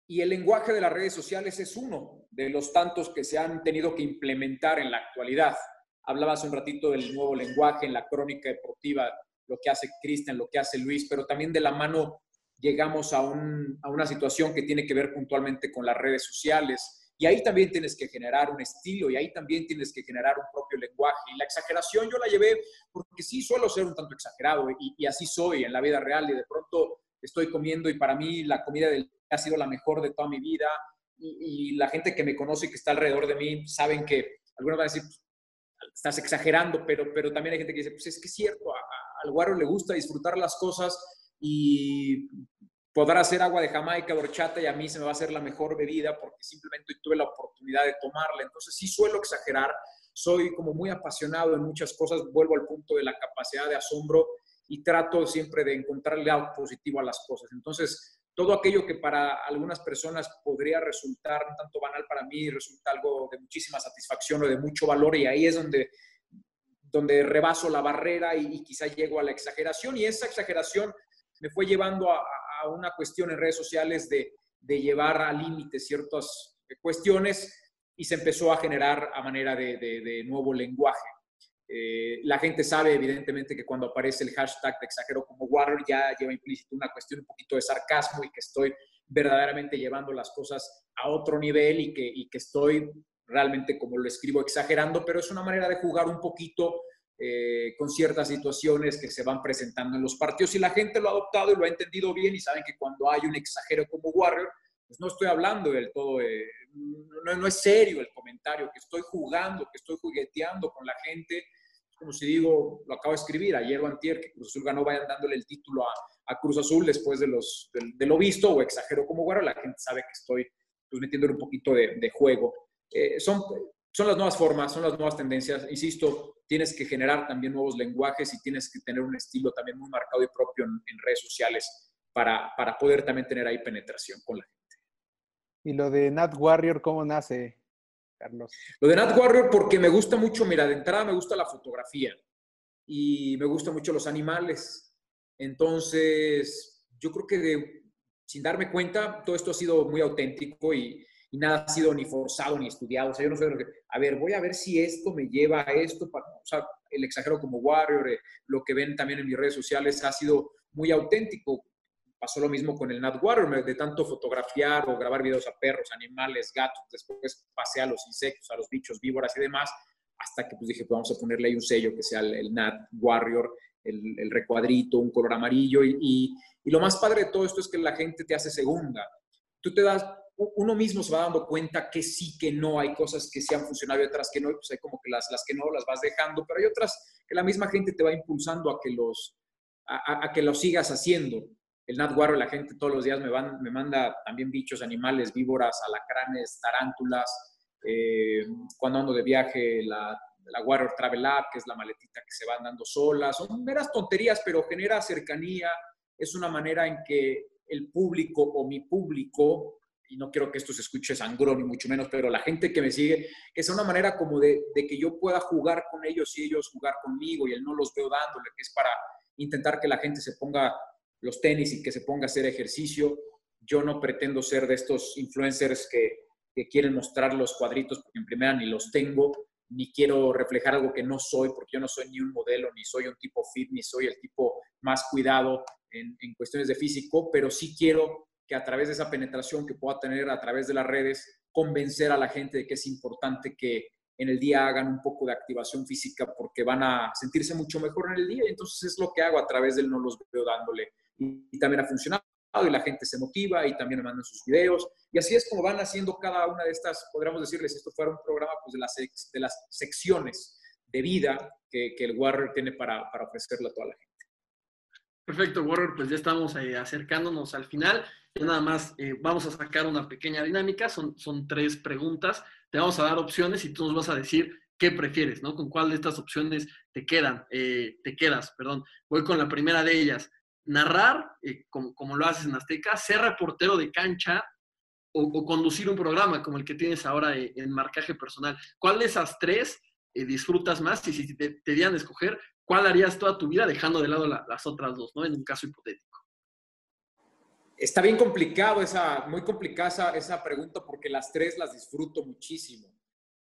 Y el lenguaje de las redes sociales es uno de los tantos que se han tenido que implementar en la actualidad. Hablabas un ratito del nuevo lenguaje en la crónica deportiva, lo que hace Cristian, lo que hace Luis, pero también de la mano llegamos a, a una situación que tiene que ver puntualmente con las redes sociales y ahí también tienes que generar un estilo y ahí también tienes que generar un propio lenguaje. Y la exageración yo la llevé porque sí suelo ser un tanto exagerado y, así soy en la vida real y de pronto estoy comiendo y para mí la comida del ha sido la mejor de toda mi vida y, la gente que me conoce y que está alrededor de mí saben que algunos van a decir, estás exagerando, pero, pero también hay gente que dice, pues es que es cierto, al guaro le gusta disfrutar las cosas y podrá hacer agua de Jamaica, horchata y a mí se me va a hacer la mejor bebida porque simplemente tuve la oportunidad de tomarla. Entonces sí suelo exagerar, soy como muy apasionado en muchas cosas, vuelvo al punto de la capacidad de asombro y trato siempre de encontrarle algo positivo a las cosas. Entonces, todo aquello que para algunas personas podría resultar un tanto banal, para mí resulta algo de muchísima satisfacción o de mucho valor y ahí es donde, donde rebaso la barrera y, y quizá llego a la exageración y esa exageración me fue llevando a, una cuestión en redes sociales de, llevar a límite ciertas cuestiones y se empezó a generar a manera de, nuevo lenguaje. Eh, la gente sabe evidentemente que cuando aparece el hashtag de exagero como water ya lleva implícito una cuestión un poquito de sarcasmo y que estoy verdaderamente llevando las cosas a otro nivel y que, y que estoy realmente como lo escribo exagerando, pero es una manera de jugar un poquito eh, con ciertas situaciones que se van presentando en los partidos. Y la gente lo ha adoptado y lo ha entendido bien y saben que cuando hay un exagero como Warrior, pues no estoy hablando del todo, no, no, es serio el comentario, que estoy jugando, que estoy jugueteando con la gente, como si digo, lo acabo de escribir ayer o antier, que Cruz Azul ganó, vayan dándole el título a, a Cruz Azul después de, los, de, lo visto o exagero como Warrior, la gente sabe que estoy pues, metiéndole un poquito de, de juego. Eh, son, son las nuevas formas, son las nuevas tendencias, insisto, tienes que generar también nuevos lenguajes y tienes que tener un estilo también muy marcado y propio en, redes sociales para, para, poder también tener ahí penetración con la gente. ¿Y lo de Nat Warrior cómo nace, Carlos? Lo de Nat Warrior porque me gusta mucho, mira, de entrada me gusta la fotografía y me gustan mucho los animales. Entonces, yo creo que sin darme cuenta, todo esto ha sido muy auténtico y, y nada ha sido ni forzado ni estudiado. O sea, yo no sé, a ver, voy a ver si esto me lleva a esto. Para, o sea, el exagero como Warrior, eh, lo que ven también en mis redes sociales ha sido muy auténtico. Pasó lo mismo con el Nat Warrior, de tanto fotografiar o grabar videos a perros, animales, gatos, después pasé a los insectos, a los bichos, víboras y demás, hasta que pues dije, pues vamos a ponerle ahí un sello que sea el, Nat Warrior, el, el, recuadrito, un color amarillo. Y, y, y, lo más padre de todo esto es que la gente te hace segunda. Tú te das uno mismo se va dando cuenta que sí, que no, hay cosas que sí han funcionado y otras que no, pues hay como que las, las que no las vas dejando, pero hay otras que la misma gente te va impulsando a que los, a, que los sigas haciendo. El Nat Warrior, la gente todos los días me, van, me manda también bichos, animales, víboras, alacranes, tarántulas. Eh, cuando ando de viaje, la, la Warrior Travel App, que es la maletita que se van dando solas. Son meras tonterías, pero genera cercanía. Es una manera en que el público o mi público y no quiero que esto se escuche sangrón ni mucho menos, pero la gente que me sigue, que sea una manera como de, que yo pueda jugar con ellos y ellos jugar conmigo y él no los veo dándole, que es para intentar que la gente se ponga los tenis y que se ponga a hacer ejercicio. Yo no pretendo ser de estos influencers que, que quieren mostrar los cuadritos porque en primera ni los tengo, ni quiero reflejar algo que no soy, porque yo no soy ni un modelo, ni soy un tipo fit, ni soy el tipo más cuidado en, en cuestiones de físico, pero sí quiero que a través de esa penetración que pueda tener a través de las redes, convencer a la gente de que es importante que en el día hagan un poco de activación física porque van a sentirse mucho mejor en el día. Y entonces es lo que hago a través del no los veo dándole. Y, también ha funcionado y la gente se motiva y también me mandan sus videos. Y así es como van haciendo cada una de estas, podríamos decirles, esto fuera un programa pues, de, las, de las secciones de vida que, que el Warrior tiene para, para ofrecerle a toda la gente. Perfecto, Warrior, pues ya estamos eh, acercándonos al final. Ya nada más eh, vamos a sacar una pequeña dinámica, son, son tres preguntas. Te vamos a dar opciones y tú nos vas a decir qué prefieres, ¿no? Con cuál de estas opciones te quedan, eh, te quedas, perdón. Voy con la primera de ellas. Narrar, como, lo haces en Azteca, ser reportero de cancha o, conducir un programa como el que tienes ahora en marcaje personal. ¿Cuál de esas tres disfrutas más? Y si te, te escoger, ¿cuál harías toda tu vida dejando de lado las otras dos, ¿no? En un caso hipotético. Está bien complicado esa, muy complicada esa, pregunta porque las tres las disfruto muchísimo.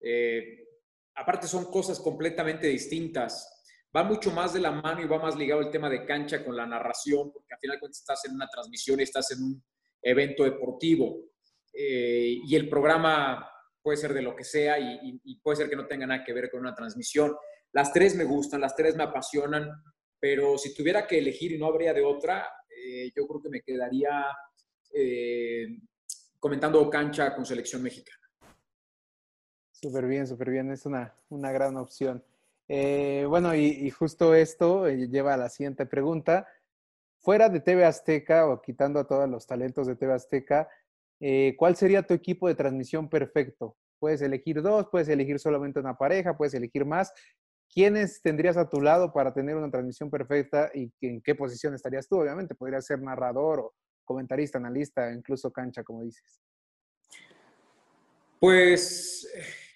Eh, aparte son cosas completamente distintas. Va mucho más de la mano y va más ligado el tema de cancha con la narración, porque al final de estás en una transmisión y estás en un evento deportivo. Eh, y el programa puede ser de lo que sea y, puede ser que no tenga nada que ver con una transmisión. Las tres me gustan, las tres me apasionan, pero si tuviera que elegir y no habría de otra, eh, yo creo que me quedaría eh, comentando cancha con selección mexicana. Súper bien, súper bien, es una, una gran opción. Eh, bueno, y, justo esto lleva a la siguiente pregunta. Fuera de TV Azteca o quitando a todos los talentos de TV Azteca, ¿cuál sería tu equipo de transmisión perfecto? Puedes elegir dos, puedes elegir solamente una pareja, puedes elegir más. ¿Quiénes tendrías a tu lado para tener una transmisión perfecta y en qué posición estarías tú? Obviamente, podrías ser narrador o comentarista, analista, incluso cancha, como dices. Pues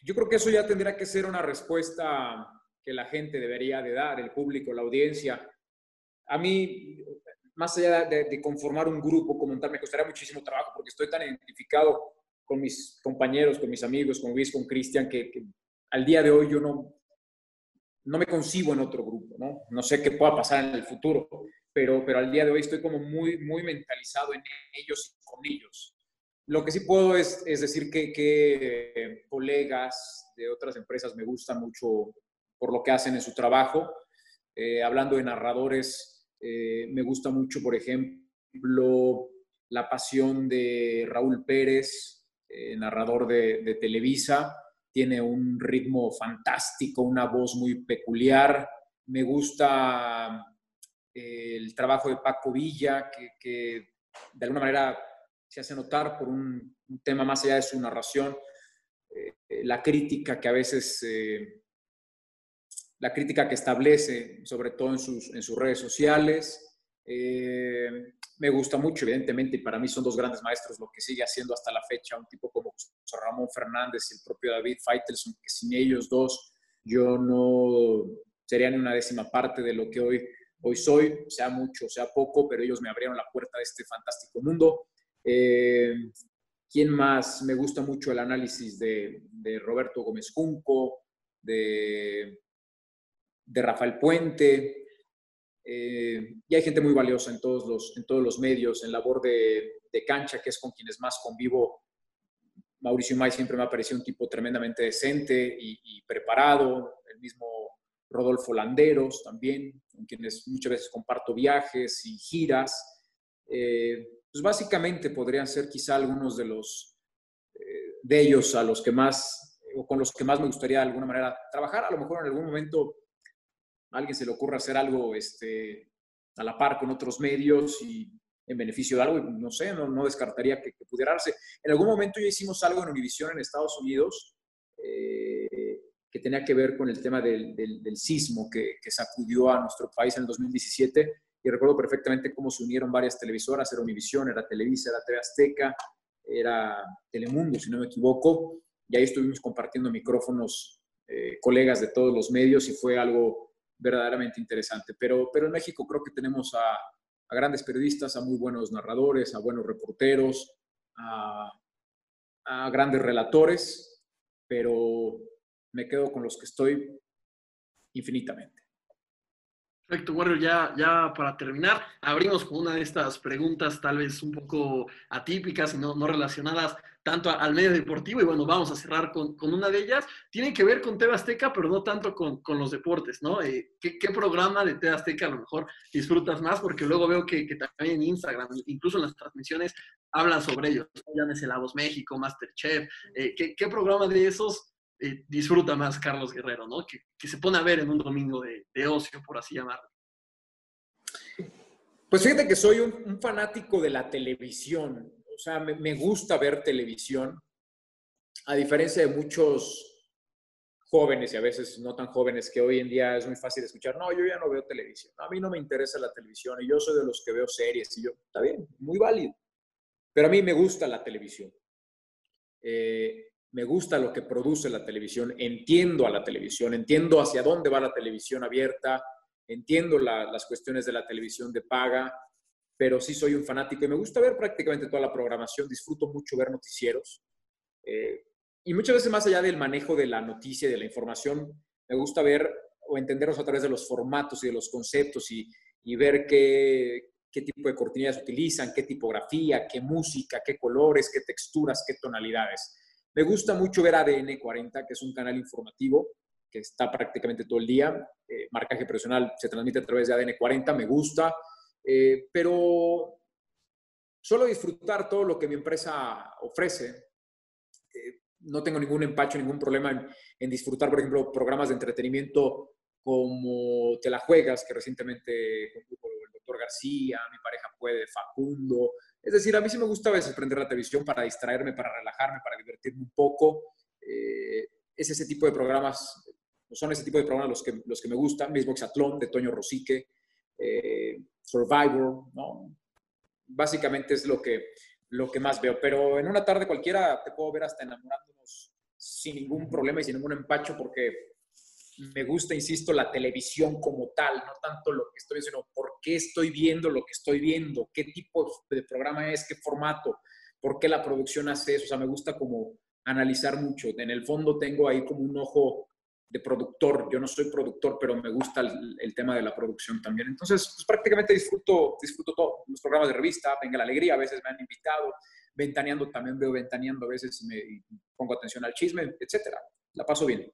yo creo que eso ya tendría que ser una respuesta que la gente debería de dar, el público, la audiencia. A mí, más allá de, conformar un grupo como tal, me costaría muchísimo trabajo porque estoy tan identificado con mis compañeros, con mis amigos, con Luis, con Cristian, que al día de hoy yo no, no me concibo en otro grupo, ¿no? No sé qué pueda pasar en el futuro, pero, pero al día de hoy estoy como muy, muy mentalizado en ellos y con ellos. Lo que sí puedo es, es decir que, que, colegas de otras empresas me gustan mucho por lo que hacen en su trabajo. Eh, hablando de narradores, eh, me gusta mucho, por ejemplo, la pasión de Raúl Pérez, eh, narrador de Televisa tiene un ritmo fantástico, una voz muy peculiar. Me gusta eh, el trabajo de Paco Villa, que, de alguna manera se hace notar por un, tema más allá de su narración, eh, la crítica que a veces, eh, la crítica que establece, sobre todo en sus redes sociales. Me gusta mucho, evidentemente, y para mí son dos grandes maestros lo que sigue haciendo hasta la fecha, un tipo como Ramón Fernández y el propio David Feitelson, que sin ellos dos yo no sería ni una décima parte de lo que hoy, hoy soy, sea mucho, sea poco, pero ellos me abrieron la puerta de este fantástico mundo. Eh, ¿Quién más? Me gusta mucho el análisis de, Roberto Gómez Junco, de, de Rafael Puente, eh, y hay gente muy valiosa en todos los, en todos los medios, en labor de, cancha, que es con quienes más convivo Mauricio May siempre me ha parecido un tipo tremendamente decente y, preparado, el mismo Rodolfo Landeros también, con quienes muchas veces comparto viajes y giras. Eh, pues básicamente podrían ser quizá algunos de los eh, de ellos a los que más o con los que más me gustaría de alguna manera trabajar. A lo mejor en algún momento alguien se le ocurra hacer algo este, a la par con otros medios y en beneficio de algo, no sé, no, descartaría que, pudiera darse. En algún momento ya hicimos algo en Univision en Estados Unidos eh, que tenía que ver con el tema del, sismo que, que, sacudió a nuestro país en el 2017 y recuerdo perfectamente cómo se unieron varias televisoras, era Univision, era Televisa, era TV Azteca, era Telemundo, si no me equivoco, y ahí estuvimos compartiendo micrófonos eh, colegas de todos los medios y fue algo verdaderamente interesante. Pero, pero en México creo que tenemos a, a grandes periodistas, a muy buenos narradores, a buenos reporteros, a, grandes relatores, pero me quedo con los que estoy infinitamente. Perfecto, Warrior, ya, ya para terminar, abrimos con una de estas preguntas tal vez un poco atípicas y no, no relacionadas tanto al medio deportivo. Y bueno, vamos a cerrar con, con, una de ellas. Tiene que ver con TV Azteca, pero no tanto con, con los deportes, ¿no? Eh, ¿qué, ¿qué, programa de TV Azteca a lo mejor disfrutas más? Porque luego veo que, que también en Instagram, incluso en las transmisiones, hablan sobre ellos. Llámese La Voz México, Masterchef. Eh, ¿qué, ¿qué, programa de esos eh, disfruta más Carlos Guerrero, ¿no? Que, se pone a ver en un domingo de, ocio, por así llamarlo. Pues fíjate que soy un, fanático de la televisión. O sea, me, gusta ver televisión. A diferencia de muchos jóvenes y a veces no tan jóvenes que hoy en día es muy fácil escuchar, no, yo ya no veo televisión. A mí no me interesa la televisión y yo soy de los que veo series y yo, está bien, muy válido. Pero a mí me gusta la televisión. Eh, me gusta lo que produce la televisión, entiendo a la televisión, entiendo hacia dónde va la televisión abierta, entiendo las cuestiones de la televisión de paga, pero sí soy un fanático y me gusta ver prácticamente toda la programación, disfruto mucho ver noticieros. Eh, y muchas veces más allá del manejo de la noticia y de la información, me gusta ver o entenderlos a través de los formatos y de los conceptos y, y ver qué, qué tipo de cortinillas utilizan, qué tipografía, qué música, qué colores, qué texturas, qué tonalidades. Me gusta mucho ver ADN 40, que es un canal informativo que está prácticamente todo el día. Eh, marcaje personal se transmite a través de ADN 40, me gusta, eh, pero solo disfrutar todo lo que mi empresa ofrece. Eh, no tengo ningún empacho, ningún problema en, disfrutar, por ejemplo, programas de entretenimiento como Te la juegas, que recientemente con el doctor García, mi pareja puede, Facundo. Es decir, a mí sí me gusta a veces prender la televisión para distraerme, para relajarme, para divertirme un poco. es ese tipo de programas son ese tipo de programas los que, los que me gustan, mismo Exatlón de Toño Rosique, eh, Survivor, ¿no? Básicamente es lo que, lo que más veo, pero en una tarde cualquiera te puedo ver hasta enamorándonos sin ningún problema y sin ningún empacho porque me gusta, insisto, la televisión como tal, no tanto lo que estoy viendo, sino por qué estoy viendo lo que estoy viendo, qué tipo de programa es, qué formato, por qué la producción hace eso, o sea, me gusta como analizar mucho. En el fondo tengo ahí como un ojo de productor. Yo no soy productor, pero me gusta el, tema de la producción también. Entonces, pues, prácticamente disfruto, disfruto todo. Los programas de revista, Venga la Alegría, a veces me han invitado. Ventaneando también veo Ventaneando a veces y me pongo atención al chisme, etcétera. La paso bien.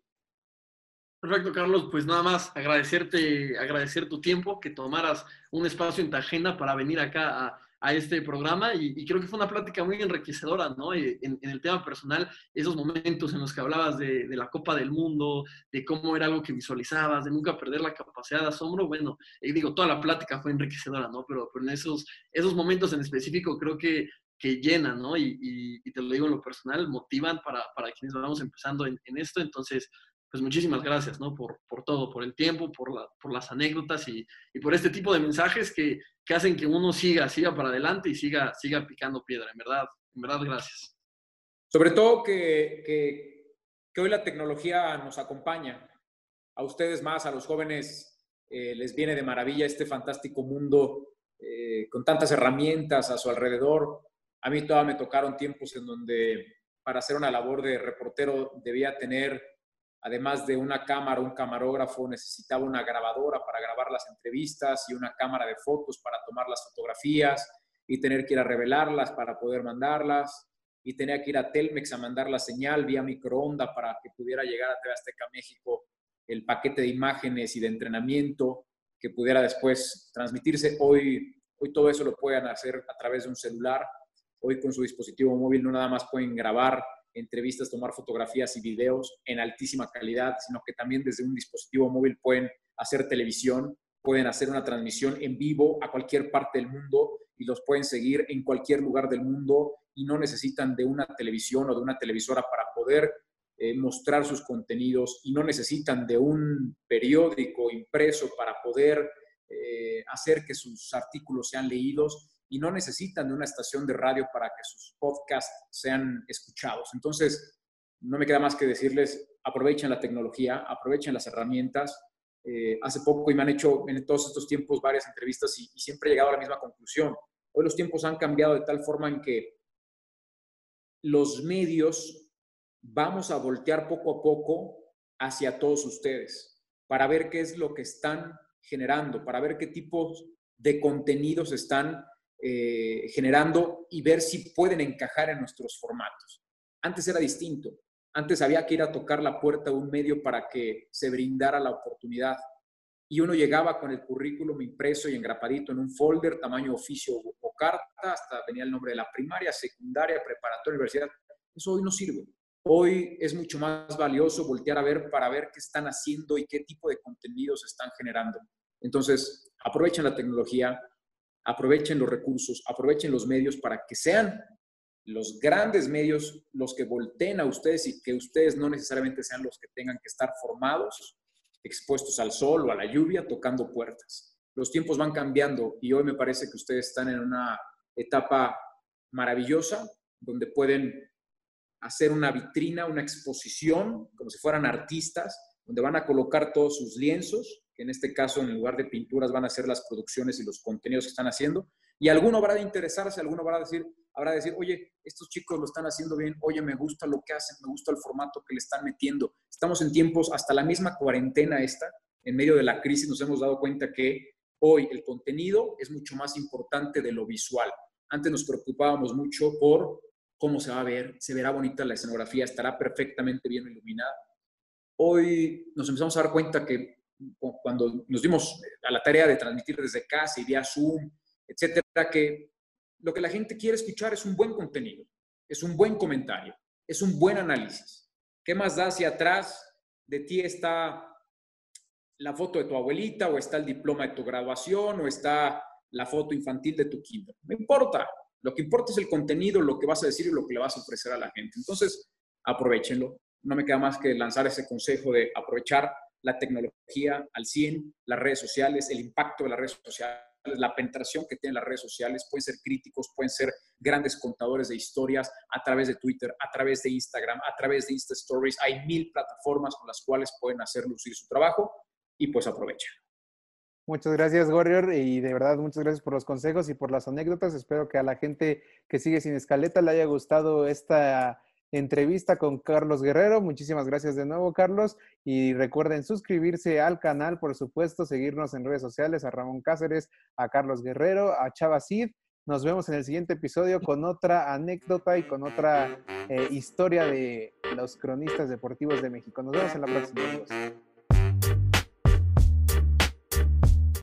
Perfecto, Carlos. Pues nada más agradecerte, agradecer tu tiempo, que tomaras un espacio en tu agenda para venir acá a, este programa y, creo que fue una plática muy enriquecedora, ¿no? En, en, el tema personal, esos momentos en los que hablabas de, la Copa del Mundo, de cómo era algo que visualizabas, de nunca perder la capacidad de asombro, bueno, y digo, toda la plática fue enriquecedora, ¿no? Pero, en esos, esos momentos en específico creo que, que llenan, ¿no? Y, y, te lo digo en lo personal, motivan para, para quienes vamos empezando en esto, entonces pues muchísimas gracias, ¿no? Por, por todo, por el tiempo, por, la, por las anécdotas y, y, por este tipo de mensajes que, que, hacen que uno siga, siga para adelante y siga, siga picando piedra. En verdad, en verdad, gracias. Sobre todo que, que, hoy la tecnología nos acompaña. A ustedes más, a los jóvenes, eh, les viene de maravilla este fantástico mundo eh, con tantas herramientas a su alrededor. A mí todavía me tocaron tiempos en donde para hacer una labor de reportero debía tener además de una cámara, un camarógrafo, necesitaba una grabadora para grabar las entrevistas y una cámara de fotos para tomar las fotografías y tener que ir a revelarlas para poder mandarlas y tenía que ir a Telmex a mandar la señal vía microonda para que pudiera llegar a TV Azteca México el paquete de imágenes y de entrenamiento que pudiera después transmitirse. Hoy, hoy todo eso lo pueden hacer a través de un celular. Hoy con su dispositivo móvil no nada más pueden grabar entrevistas, tomar fotografías y videos en altísima calidad, sino que también desde un dispositivo móvil pueden hacer televisión, pueden hacer una transmisión en vivo a cualquier parte del mundo y los pueden seguir en cualquier lugar del mundo y no necesitan de una televisión o de una televisora para poder eh, mostrar sus contenidos y no necesitan de un periódico impreso para poder eh, hacer que sus artículos sean leídos y no necesitan de una estación de radio para que sus podcasts sean escuchados. Entonces, no me queda más que decirles, aprovechen la tecnología, aprovechen las herramientas. Eh, hace poco y me han hecho en todos estos tiempos varias entrevistas y, siempre he llegado a la misma conclusión. Hoy los tiempos han cambiado de tal forma en que los medios vamos a voltear poco a poco hacia todos ustedes para ver qué es lo que están generando, para ver qué tipos de contenidos están eh, generando y ver si pueden encajar en nuestros formatos. Antes era distinto. Antes había que ir a tocar la puerta de un medio para que se brindara la oportunidad. Y uno llegaba con el currículum impreso y engrapadito en un folder, tamaño oficio o carta, hasta venía el nombre de la primaria, secundaria, preparatoria, universidad. Eso hoy no sirve. Hoy es mucho más valioso voltear a ver para ver qué están haciendo y qué tipo de contenidos están generando. Entonces, aprovechen la tecnología, aprovechen los recursos, aprovechen los medios para que sean los grandes medios los que volteen a ustedes y que ustedes no necesariamente sean los que tengan que estar formados, expuestos al sol o a la lluvia, tocando puertas. Los tiempos van cambiando y hoy me parece que ustedes están en una etapa maravillosa donde pueden hacer una vitrina, una exposición, como si fueran artistas, donde van a colocar todos sus lienzos, en este caso en lugar de pinturas van a ser las producciones y los contenidos que están haciendo, y alguno habrá de interesarse, alguno habrá de decir, habrá de decir, oye, estos chicos lo están haciendo bien, oye, me gusta lo que hacen, me gusta el formato que le están metiendo. Estamos en tiempos, hasta la misma cuarentena esta, en medio de la crisis nos hemos dado cuenta que hoy el contenido es mucho más importante de lo visual. Antes nos preocupábamos mucho por cómo se va a ver, se verá bonita la escenografía, estará perfectamente bien iluminada. Hoy nos empezamos a dar cuenta que cuando nos dimos a la tarea de transmitir desde casa y vía Zoom, etcétera, que lo que la gente quiere escuchar es un buen contenido, es un buen comentario, es un buen análisis. ¿Qué más da si atrás de ti está la foto de tu abuelita o está el diploma de tu graduación o está la foto infantil de tu kinder? No importa. Lo que importa es el contenido, lo que vas a decir y lo que le vas a ofrecer a la gente. Entonces, aprovechenlo. No me queda más que lanzar ese consejo de aprovechar la tecnología al 100, las redes sociales, el impacto de las redes sociales la penetración que tienen las redes sociales, pueden ser críticos, pueden ser grandes contadores de historias a través de Twitter, a través de Instagram, a través de Insta Stories. Hay mil plataformas con las cuales pueden hacer lucir su trabajo y pues aprovechen. Muchas gracias, Warrior, y de verdad muchas gracias por los consejos y por las anécdotas. Espero que a la gente que sigue sin escaleta le haya gustado esta entrevista con Carlos Guerrero. Muchísimas gracias de nuevo, Carlos. Y recuerden suscribirse al canal, por supuesto, seguirnos en redes sociales a Ramón Cáceres, a Carlos Guerrero, a Chava Cid. Nos vemos en el siguiente episodio con otra anécdota y con otra eh, historia de los cronistas deportivos de México. Nos vemos en la próxima.